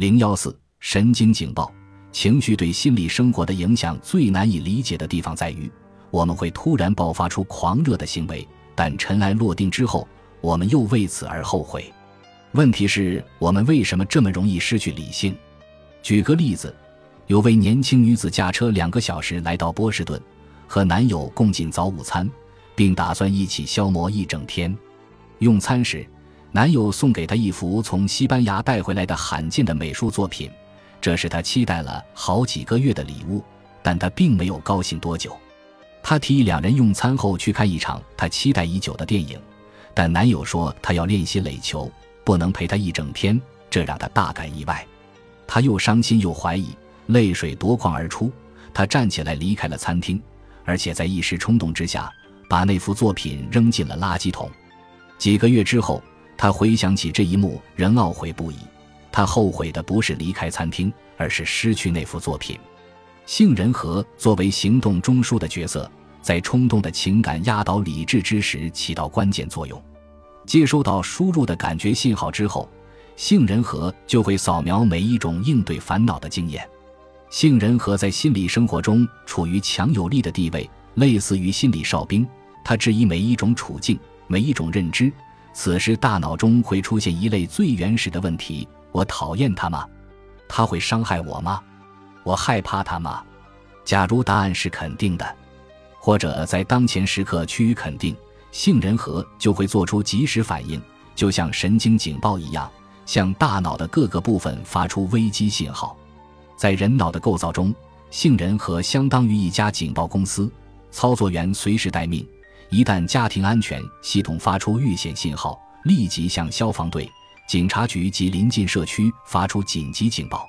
零幺四神经警报，情绪对心理生活的影响最难以理解的地方在于，我们会突然爆发出狂热的行为，但尘埃落定之后，我们又为此而后悔。问题是我们为什么这么容易失去理性？举个例子，有位年轻女子驾车两个小时来到波士顿，和男友共进早午餐，并打算一起消磨一整天。用餐时，男友送给她一幅从西班牙带回来的罕见的美术作品，这是她期待了好几个月的礼物，但她并没有高兴多久。她提议两人用餐后去看一场她期待已久的电影，但男友说他要练习垒球，不能陪她一整天，这让她大感意外。她又伤心又怀疑，泪水夺眶而出。她站起来离开了餐厅，而且在一时冲动之下，把那幅作品扔进了垃圾桶。几个月之后。他回想起这一幕，仍懊悔不已。他后悔的不是离开餐厅，而是失去那幅作品。杏仁核作为行动中枢的角色，在冲动的情感压倒理智之时起到关键作用。接收到输入的感觉信号之后，杏仁核就会扫描每一种应对烦恼的经验。杏仁核在心理生活中处于强有力的地位，类似于心理哨兵。它质疑每一种处境，每一种认知。此时，大脑中会出现一类最原始的问题：我讨厌他吗？他会伤害我吗？我害怕他吗？假如答案是肯定的，或者在当前时刻趋于肯定，杏仁核就会做出及时反应，就像神经警报一样，向大脑的各个部分发出危机信号。在人脑的构造中，杏仁核相当于一家警报公司，操作员随时待命。一旦家庭安全系统发出遇险信号，立即向消防队、警察局及临近社区发出紧急警报。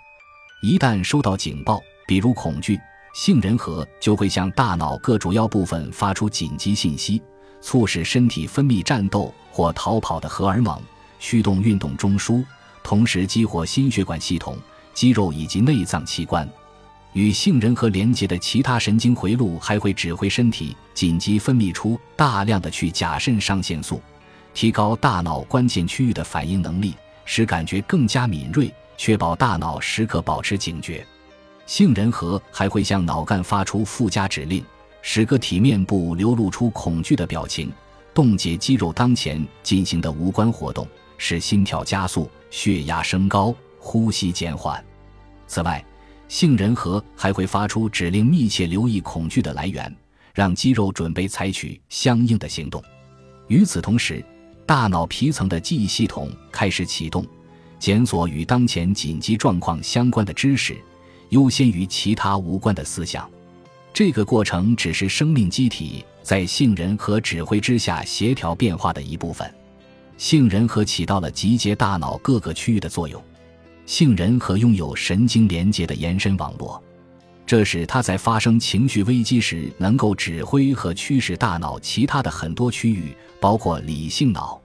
一旦收到警报，比如恐惧，杏仁核就会向大脑各主要部分发出紧急信息，促使身体分泌战斗或逃跑的荷尔蒙，驱动运动中枢，同时激活心血管系统、肌肉以及内脏器官。与杏仁核连接的其他神经回路还会指挥身体紧急分泌出大量的去甲肾上腺素，提高大脑关键区域的反应能力，使感觉更加敏锐，确保大脑时刻保持警觉。杏仁核还会向脑干发出附加指令，使个体面部流露出恐惧的表情，冻结肌肉当前进行的无关活动，使心跳加速、血压升高、呼吸减缓。此外，杏仁核还会发出指令，密切留意恐惧的来源，让肌肉准备采取相应的行动。与此同时，大脑皮层的记忆系统开始启动，检索与当前紧急状况相关的知识，优先于其他无关的思想。这个过程只是生命机体在杏仁核指挥之下协调变化的一部分。杏仁核起到了集结大脑各个区域的作用。杏仁核拥有神经连接的延伸网络，这使它在发生情绪危机时能够指挥和驱使大脑其他的很多区域，包括理性脑、